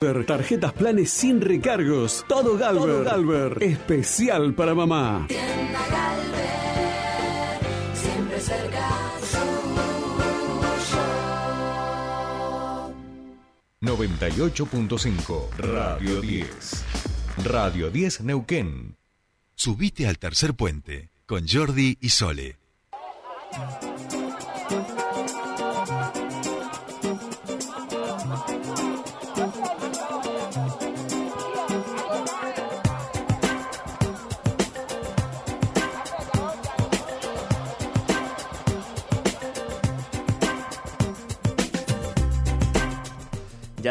Tarjetas planes sin recargos. Todo Galver. Galver. Especial para mamá. Tienda Galver, siempre cerca suyo. 98.5 Radio 10. Radio 10 Neuquén. Subite al tercer puente con Jordi y Sole.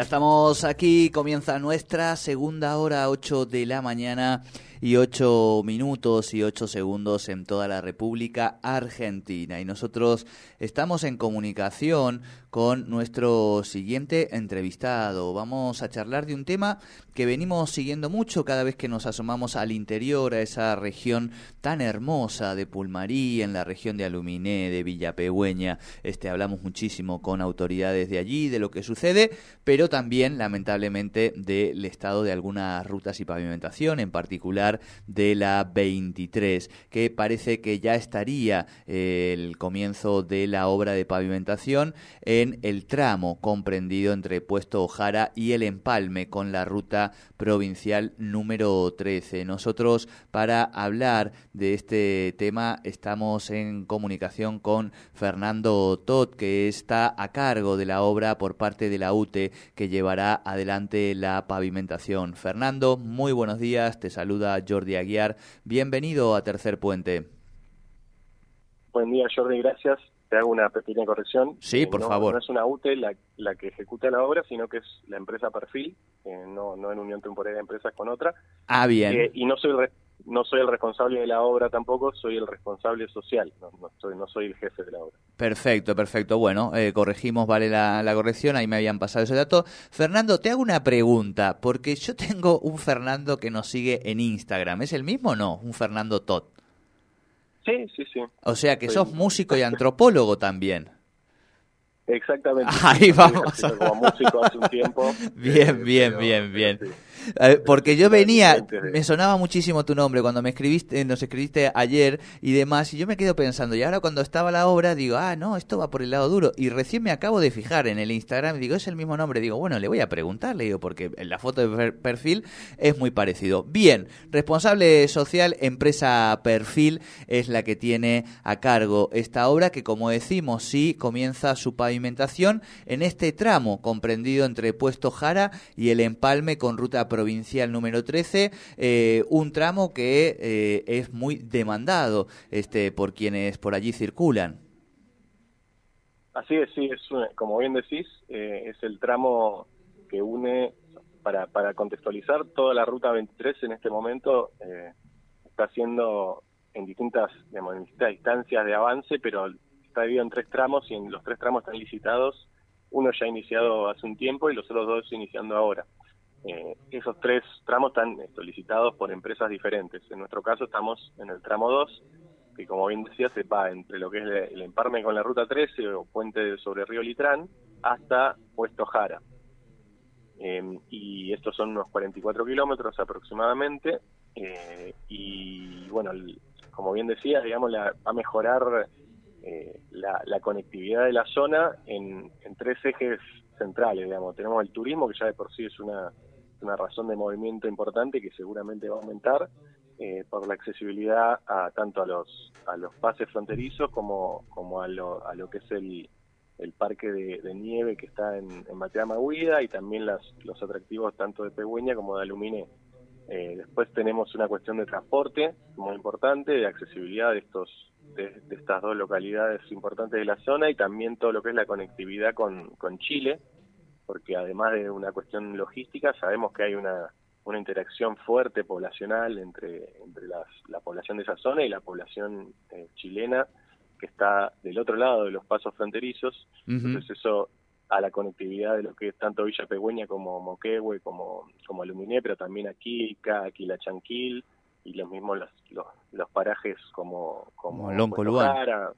Ya estamos aquí, comienza nuestra segunda hora, 8 de la mañana y 8 minutos y 8 segundos en toda la República Argentina. Y nosotros estamos en comunicación con nuestro siguiente entrevistado. Vamos a charlar de un tema que venimos siguiendo mucho cada vez que nos asomamos al interior, a esa región tan hermosa de Pulmarí, en la región de Aluminé, de Villapegüeña. Este, hablamos muchísimo con autoridades de allí, de lo que sucede, pero también, lamentablemente, del estado de algunas rutas y pavimentación, en particular de la 23, que parece que ya estaría eh, el comienzo de la obra de pavimentación en el tramo comprendido entre Puesto Ojara y el Empalme con la ruta provincial número 13. Nosotros para hablar de este tema estamos en comunicación con Fernando Tot, que está a cargo de la obra por parte de la UTE que llevará adelante la pavimentación. Fernando, muy buenos días, te saluda Jordi Aguiar. Bienvenido a Tercer Puente. Buen día, Jordi, gracias. Te hago una pequeña corrección. Sí, Eh, por no- favor. No es una UTE la, la que ejecuta la obra, sino que es la empresa Perfil, eh, no, no en unión temporal de empresas con otra. Ah, bien. Eh, y no soy, no soy el responsable de la obra tampoco, soy el responsable social, no, no, soy, no soy el jefe de la obra. Perfecto, perfecto. Bueno, eh, corregimos, vale la, la corrección, ahí me habían pasado ese dato. Fernando, te hago una pregunta, porque yo tengo un Fernando que nos sigue en Instagram. ¿Es el mismo o no? Un Fernando Tot. Sí, sí, sí. O sea que Soy- sos músico y antropólogo también. Exactamente. Ahí vamos. Como músico hace un tiempo. Bien, eh, bien, pero- bien, bien. sí. Eh, porque yo venía, me sonaba muchísimo tu nombre cuando me escribiste, nos escribiste ayer y demás, y yo me quedo pensando, y ahora cuando estaba la obra digo, ah, no, esto va por el lado duro, y recién me acabo de fijar en el Instagram, digo, es el mismo nombre, digo, bueno, le voy a preguntar, le digo, porque en la foto de per- perfil es muy parecido. Bien, responsable social, empresa Perfil, es la que tiene a cargo esta obra, que como decimos, sí comienza su pavimentación en este tramo comprendido entre Puesto Jara y el empalme con ruta provincial número 13, eh, un tramo que eh, es muy demandado este, por quienes por allí circulan. Así es, sí, es como bien decís, eh, es el tramo que une, para, para contextualizar, toda la ruta 23 en este momento eh, está haciendo en distintas, digamos, en distintas distancias de avance, pero está dividido en tres tramos y en los tres tramos están licitados, uno ya iniciado hace un tiempo y los otros dos iniciando ahora. Eh, esos tres tramos están esto, licitados por empresas diferentes. En nuestro caso estamos en el tramo 2, que como bien decía se va entre lo que es el, emparme con la ruta 13 o puente sobre Río Litrán hasta Puesto Jara. Eh, y estos son unos 44 kilómetros aproximadamente. eh, y bueno, como bien decía, digamos, la- va a mejorar eh, la, la conectividad de la zona en, en tres ejes centrales. Digamos. Tenemos el turismo, que ya de por sí es una, una razón de movimiento importante que seguramente va a aumentar eh, por la accesibilidad a tanto a los a los pases fronterizos como como a lo, a lo que es el, el parque de, nieve que está en, en Mateama Huida y también las, los atractivos tanto de Pegüeña como de Aluminé. Eh, después tenemos una cuestión de transporte muy importante, de accesibilidad de estos de estas dos localidades importantes de la zona y también todo lo que es la conectividad con, con Chile, porque además de una cuestión logística sabemos que hay una, una interacción fuerte poblacional entre, entre las, la población de esa zona y la población eh, chilena que está del otro lado de los pasos fronterizos. Entonces eso a la conectividad de lo que es tanto Villa Pegüeña como Moquehue, como, como Aluminé, pero también Aquilca, Aquila Chanquil y los mismos los, los, los parajes como, como Como Loncoluán.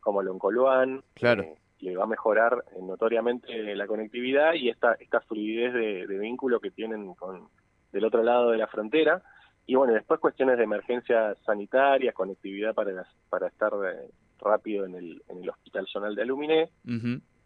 Como Loncoluán. Claro. eh, le va a mejorar eh, notoriamente la conectividad y esta, esta fluidez de, de vínculo que tienen con del otro lado de la frontera. Y bueno, después cuestiones de emergencia sanitaria, conectividad para, las- para estar eh, rápido en el, en el Hospital Zonal de Aluminé.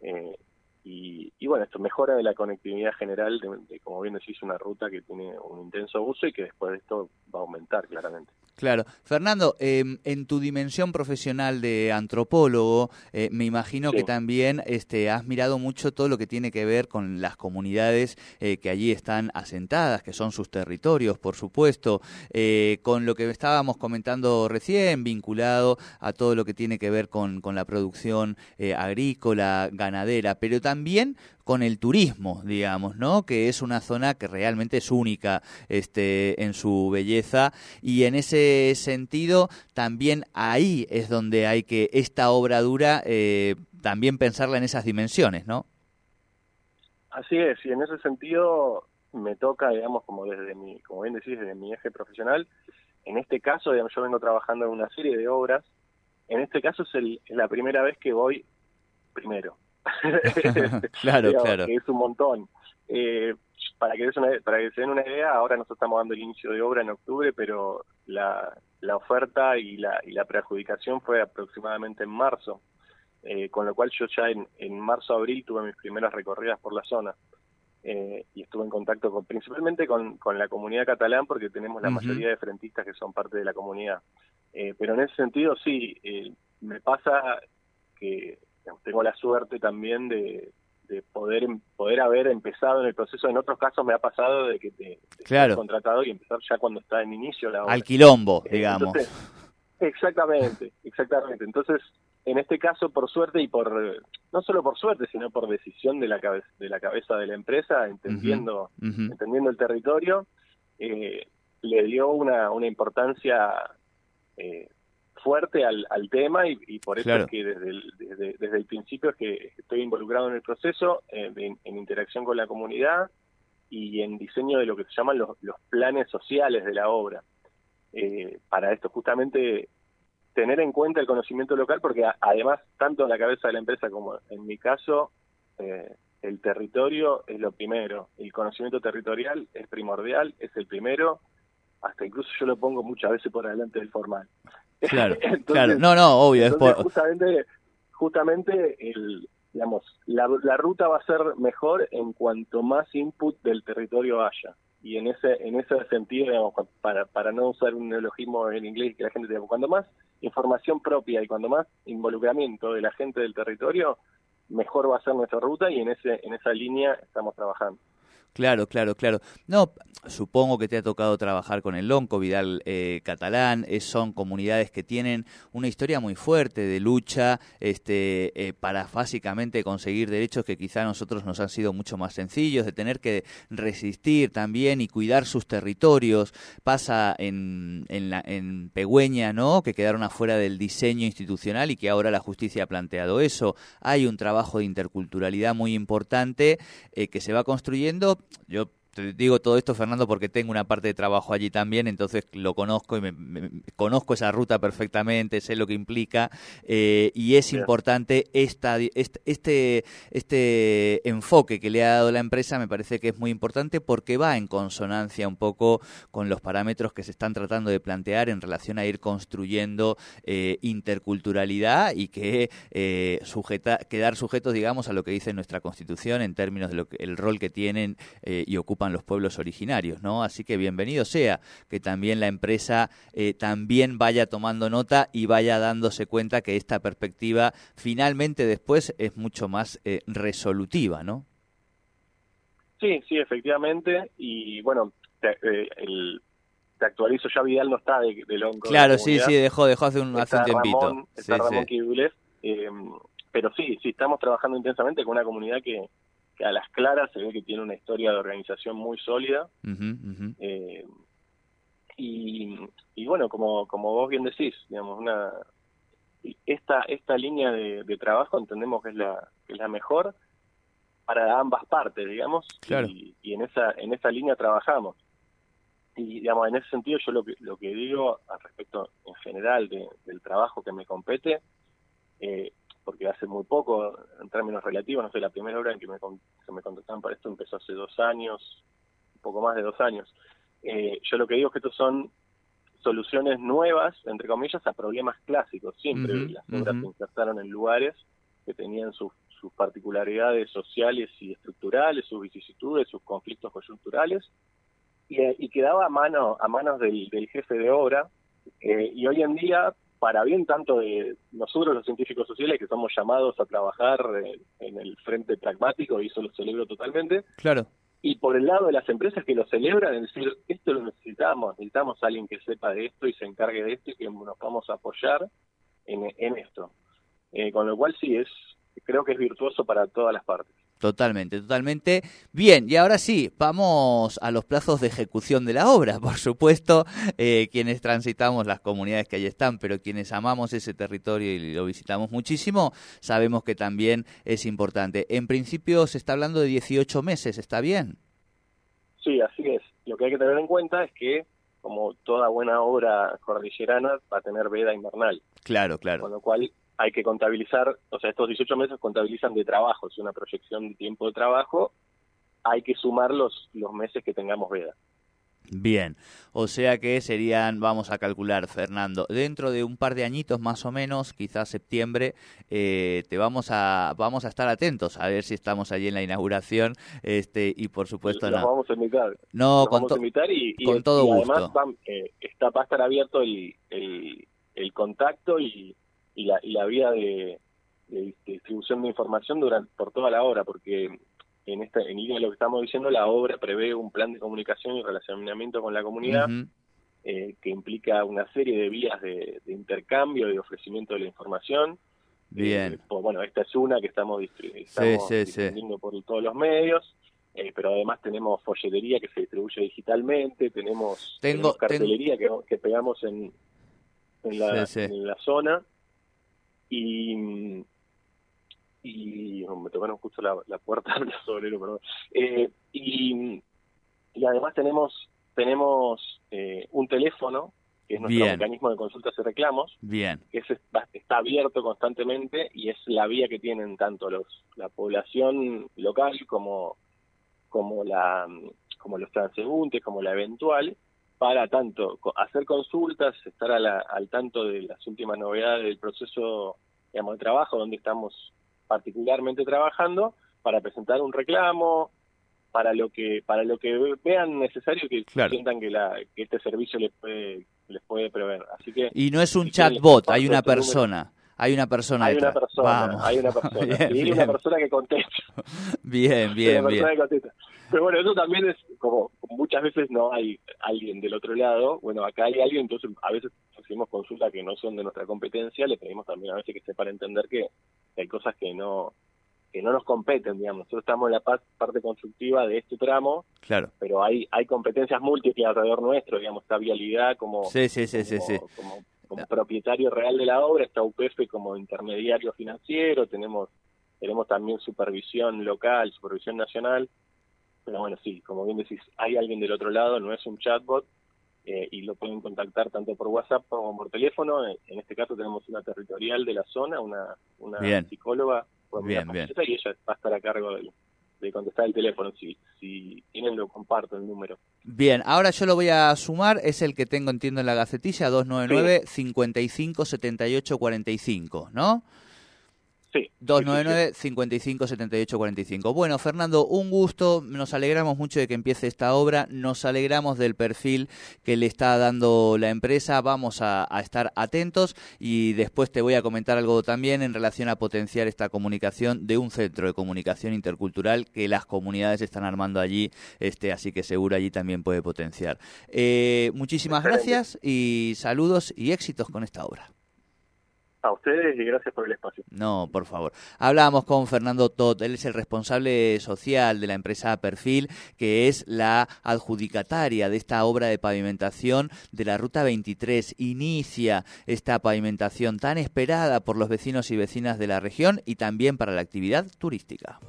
Eh, y, y bueno, esto mejora de la conectividad general, de, de, como bien decís, una ruta que tiene un intenso uso y que después de esto va a aumentar claramente. Claro. Fernando, eh, en tu dimensión profesional de antropólogo, eh, me imagino Sí. que también este, has mirado mucho todo lo que tiene que ver con las comunidades eh, que allí están asentadas, que son sus territorios, por supuesto, eh, con lo que estábamos comentando recién, vinculado a todo lo que tiene que ver con, con la producción eh, agrícola, ganadera, pero también con el turismo, digamos, ¿no? Que es una zona que realmente es única este, en su belleza y en ese sentido también ahí es donde hay que esta obra dura eh, también pensarla en esas dimensiones, ¿no? Así es, y en ese sentido me toca, digamos, como desde mi, como bien decís, desde mi eje profesional, en este caso, digamos, yo vengo trabajando en una serie de obras, en este caso es, el, es la primera vez que voy primero. claro, Digamos, claro. Que es un montón. Eh, para, que una- para que se den una idea, ahora nosotros estamos dando el inicio de obra en octubre, pero la, la oferta y la, y la preadjudicación fue aproximadamente en marzo, eh, con lo cual yo ya en, en marzo-abril tuve mis primeras recorridas por la zona. eh, y estuve en contacto con, principalmente con, con la comunidad catalán porque tenemos la mayoría de frentistas que son parte de la comunidad. Eh, pero en ese sentido sí, eh, me pasa que digamos, tengo la suerte también de, de poder em- poder haber empezado en el proceso. En otros casos me ha pasado de que te, te Claro. contratado y empezar ya cuando está en inicio la obra. Al quilombo, digamos. entonces, exactamente, exactamente. Entonces, en este caso, por suerte y por, no solo por suerte, sino por decisión de la cabeza de la, cabeza de la empresa, entendiendo, entendiendo el territorio, eh, le dio una, una importancia eh, fuerte al, al tema y, y por eso Claro. es que desde el, desde, desde el principio es que estoy involucrado en el proceso, eh, en interacción con la comunidad y en diseño de lo que se llaman los, los planes sociales de la obra. Eh, para esto, justamente tener en cuenta el conocimiento local, porque a- además, tanto en la cabeza de la empresa como en mi caso, eh, el territorio es lo primero, el conocimiento territorial es primordial, es el primero, hasta incluso yo lo pongo muchas veces por delante del formal. Claro, Entonces, claro. No, no, obvio. Es por... justamente, justamente el, digamos, la, la ruta va a ser mejor en cuanto más input del territorio haya. Y en ese en ese sentido, digamos, para, para no usar un neologismo en inglés que la gente diga, cuando más información propia y cuando más involucramiento de la gente del territorio, mejor va a ser nuestra ruta y en ese en esa línea estamos trabajando. Claro, claro, claro. No, supongo que te ha tocado trabajar con el Lonco, Vidal eh, Catalán. eh, son comunidades que tienen una historia muy fuerte de lucha este, eh, para básicamente conseguir derechos que quizá a nosotros nos han sido mucho más sencillos, de tener que resistir también y cuidar sus territorios. Pasa en, en, la, en Pegüeña, ¿no? Que quedaron afuera del diseño institucional y que ahora la justicia ha planteado eso. Hay un trabajo de interculturalidad muy importante eh, que se va construyendo. Yo te digo todo esto, Fernando, porque tengo una parte de trabajo allí también, entonces lo conozco y me, me- conozco esa ruta perfectamente, sé lo que implica eh, y es Bien. importante esta, este, este, este enfoque que le ha dado la empresa, me parece que es muy importante porque va en consonancia un poco con los parámetros que se están tratando de plantear en relación a ir construyendo eh, interculturalidad y que eh, sujeta, quedar sujetos, digamos, a lo que dice nuestra Constitución en términos de lo que, el rol que tienen eh, y ocupan los pueblos originarios, ¿no? Así que bienvenido sea que también la empresa eh, también vaya tomando nota y vaya dándose cuenta que esta perspectiva finalmente después es mucho más eh, resolutiva, ¿no? Sí, sí, efectivamente. Y bueno, te, eh, el, te actualizo, ya Vidal no está de, de Lonco. de la Claro, sí, sí, dejó, dejó hace un, hace un tiempito. Ramón, Sí, está Ramón sí. Eh, pero sí, sí, estamos trabajando intensamente con una comunidad que, que a las claras se ve que tiene una historia de organización muy sólida. Eh, y, y bueno, como, como vos bien decís, digamos, una esta esta línea de, de trabajo entendemos que es la que es la mejor para ambas partes, digamos, Claro. y, y en esa en esa línea trabajamos. Y digamos, en ese sentido yo lo que lo que digo al respecto en general de- del trabajo que me compete, eh, porque hace muy poco, en términos relativos, no sé, la primera obra en que me, que me para esto empezó hace dos años, un poco más de dos años. Eh, yo lo que digo es que estos son soluciones nuevas, entre comillas, a problemas clásicos. Siempre las obras se insertaron en lugares que tenían sus, sus particularidades sociales y estructurales, sus vicisitudes, sus conflictos coyunturales, y, eh, y quedaba a, mano, a manos del, del jefe de obra. eh, y hoy en día, para bien tanto de nosotros los científicos sociales, que somos llamados a trabajar en el frente pragmático, y eso lo celebro totalmente, Claro. y por el lado de las empresas que lo celebran, es decir, esto lo necesitamos, necesitamos a alguien que sepa de esto y se encargue de esto y que nos vamos a apoyar en, en esto. Eh, con lo cual sí, es creo que es virtuoso para todas las partes. Totalmente, totalmente. Bien, y ahora sí, vamos a los plazos de ejecución de la obra. Por supuesto, eh, quienes transitamos las comunidades que allí están, pero quienes amamos ese territorio y lo visitamos muchísimo, sabemos que también es importante. En principio se está hablando de 18 meses, ¿está bien? Sí, así es. Lo que hay que tener en cuenta es que, como toda buena obra cordillerana, va a tener veda invernal, Claro, claro. con lo cual hay que contabilizar, o sea, estos 18 meses contabilizan de trabajo, es una proyección de tiempo de trabajo, hay que sumar los, los meses que tengamos veda. Bien, o sea que serían, vamos a calcular, Fernando, dentro de un par de añitos más o menos, quizás septiembre, eh, te vamos a vamos a estar atentos a ver si estamos allí en la inauguración, este y por supuesto los no, vamos a invitar. no con vamos a invitar y, y- con todo y además gusto. van, eh, está, va a estar abierto el, el, el contacto y, y, la, y la vía de, de distribución de información durante por toda la obra, porque en esta en línea de lo que estamos diciendo, la obra prevé un plan de comunicación y relacionamiento con la comunidad eh, que implica una serie de vías de, de intercambio y ofrecimiento de la información. Bien. Eh, pues, bueno, esta es una que estamos, estamos sí, sí. difundiendo por todos los medios, eh, pero además tenemos folletería que se distribuye digitalmente, tenemos, Tengo- tenemos cartelería que, que pegamos en, en, la, en la zona y y oh, me tocaron justo la, la puerta del sobrero, perdón. Eh, y, y además tenemos tenemos eh, un teléfono que es nuestro Bien. mecanismo de consultas y reclamos Bien, que es, está, abierto constantemente y es la vía que tienen tanto los la población local como como la como los transeúntes como la eventual para tanto hacer consultas estar a la- al tanto de las últimas novedades del proceso digamos de trabajo donde estamos particularmente trabajando para presentar un reclamo para lo que para lo que vean necesario que Claro. sientan que la que este servicio les puede les puede prever así que y no es un Si chatbot, hay una número. Hay una persona hay una detrás. persona, Vamos. hay una persona, Bien, sí, bien, una persona que contesta, bien, bien, una bien. que contesta. Pero bueno, eso también es como muchas veces no hay alguien del otro lado, bueno, acá hay alguien, entonces a veces hacemos consultas que no son de nuestra competencia, le pedimos también a veces que sepan entender que hay cosas que no que no nos competen, digamos. Nosotros estamos en la pa- parte constructiva de este tramo, Claro. pero hay hay competencias múltiples alrededor nuestro, digamos, está vialidad como Sí, sí, sí, sí, sí. como- como propietario real de la obra, está UPF como intermediario financiero, tenemos tenemos también supervisión local, supervisión nacional, pero bueno, sí, como bien decís, hay alguien del otro lado, no es un chatbot, eh, y lo pueden contactar tanto por WhatsApp como por teléfono, en, en este caso tenemos una territorial de la zona, una, una Bien. psicóloga, Bien, bien. y ella va a estar a cargo de, de contestar el teléfono, si, si tienen lo comparto el número. Bien, ahora yo lo voy a sumar, es el que tengo, entiendo, en la gacetilla, 299 55 78 45, ¿no? Sí. sí, sí, sí. 299 55 78 45. Bueno, Fernando, un gusto. Nos alegramos mucho de que empiece esta obra. Nos alegramos del perfil que le está dando la empresa. Vamos a, a estar atentos y después te voy a comentar algo también en relación a potenciar esta comunicación de un centro de comunicación intercultural que las comunidades están armando allí. Este, así que seguro allí también puede potenciar. Eh, muchísimas gracias y saludos y éxitos con esta obra. A ustedes y gracias por el espacio. No, por favor. Hablábamos con Fernando Tot, él es el responsable social de la empresa Perfil, que es la adjudicataria de esta obra de pavimentación de la Ruta 23. Inicia esta pavimentación tan esperada por los vecinos y vecinas de la región y también para la actividad turística.